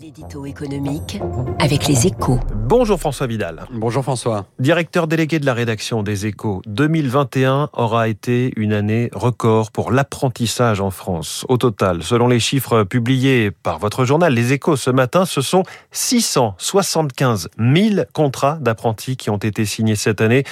L'édito économique avec les échos. Bonjour François Vidal. Bonjour François. Directeur délégué de la rédaction des échos. 2021 aura été une année record pour l'apprentissage en France. Au total, selon les chiffres publiés par votre journal Les échos ce matin, ce sont 675 000 contrats d'apprentis qui ont été signés cette année.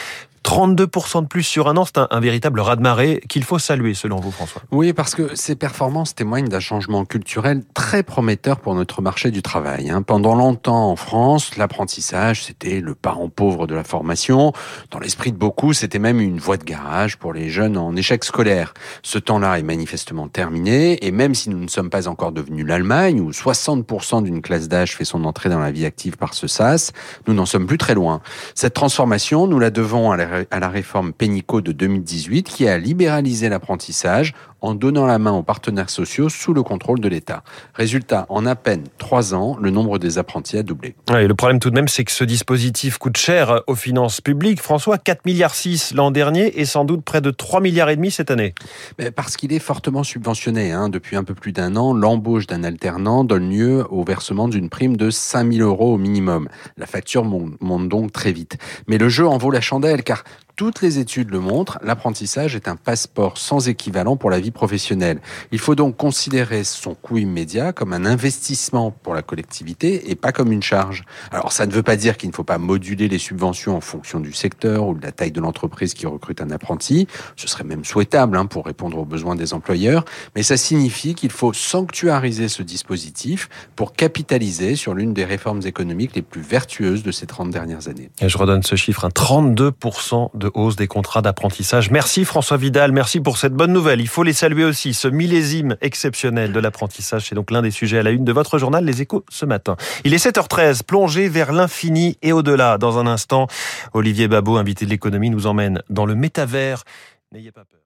32% de plus sur un an, c'est un, véritable raz-de-marée qu'il faut saluer selon vous François. Oui, parce que ces performances témoignent d'un changement culturel très prometteur pour notre marché du travail. Hein. Pendant longtemps en France, l'apprentissage, c'était le parent pauvre de la formation. Dans l'esprit de beaucoup, c'était même une voie de garage pour les jeunes en échec scolaire. Ce temps-là est manifestement terminé, et même si nous ne sommes pas encore devenus l'Allemagne, où 60% d'une classe d'âge fait son entrée dans la vie active par ce SAS, nous n'en sommes plus très loin. Cette transformation, nous la devons à la à la réforme Pénicaud de 2018 qui a libéralisé l'apprentissage en donnant la main aux partenaires sociaux sous le contrôle de l'État. Résultat, en à peine trois ans, le nombre des apprentis a doublé. et le problème tout de même, c'est que ce dispositif coûte cher aux finances publiques. François, 4 milliards 6 l'an dernier et sans doute près de 3 milliards et demi cette année. Mais parce qu'il est fortement subventionné. Hein. Depuis un peu plus d'un an, l'embauche d'un alternant donne lieu au versement d'une prime de 5 000 euros au minimum. La facture monte donc très vite. Mais le jeu en vaut la chandelle car toutes les études le montrent, l'apprentissage est un passeport sans équivalent pour la vie professionnelle. Il faut donc considérer son coût immédiat comme un investissement pour la collectivité et pas comme une charge. Alors ça ne veut pas dire qu'il ne faut pas moduler les subventions en fonction du secteur ou de la taille de l'entreprise qui recrute un apprenti. Ce serait même souhaitable hein, pour répondre aux besoins des employeurs, mais ça signifie qu'il faut sanctuariser ce dispositif pour capitaliser sur l'une des réformes économiques les plus vertueuses de ces 30 dernières années. Je redonne ce chiffre, un 32% de de hausse des contrats d'apprentissage. Merci François Vidal, merci pour cette bonne nouvelle. Il faut les saluer aussi, ce millésime exceptionnel de l'apprentissage. C'est donc l'un des sujets à la une de votre journal Les Échos ce matin. Il est 7h13, plongé vers l'infini et au-delà. Dans un instant, Olivier Babot, invité de l'économie, nous emmène dans le métavers. N'ayez pas peur.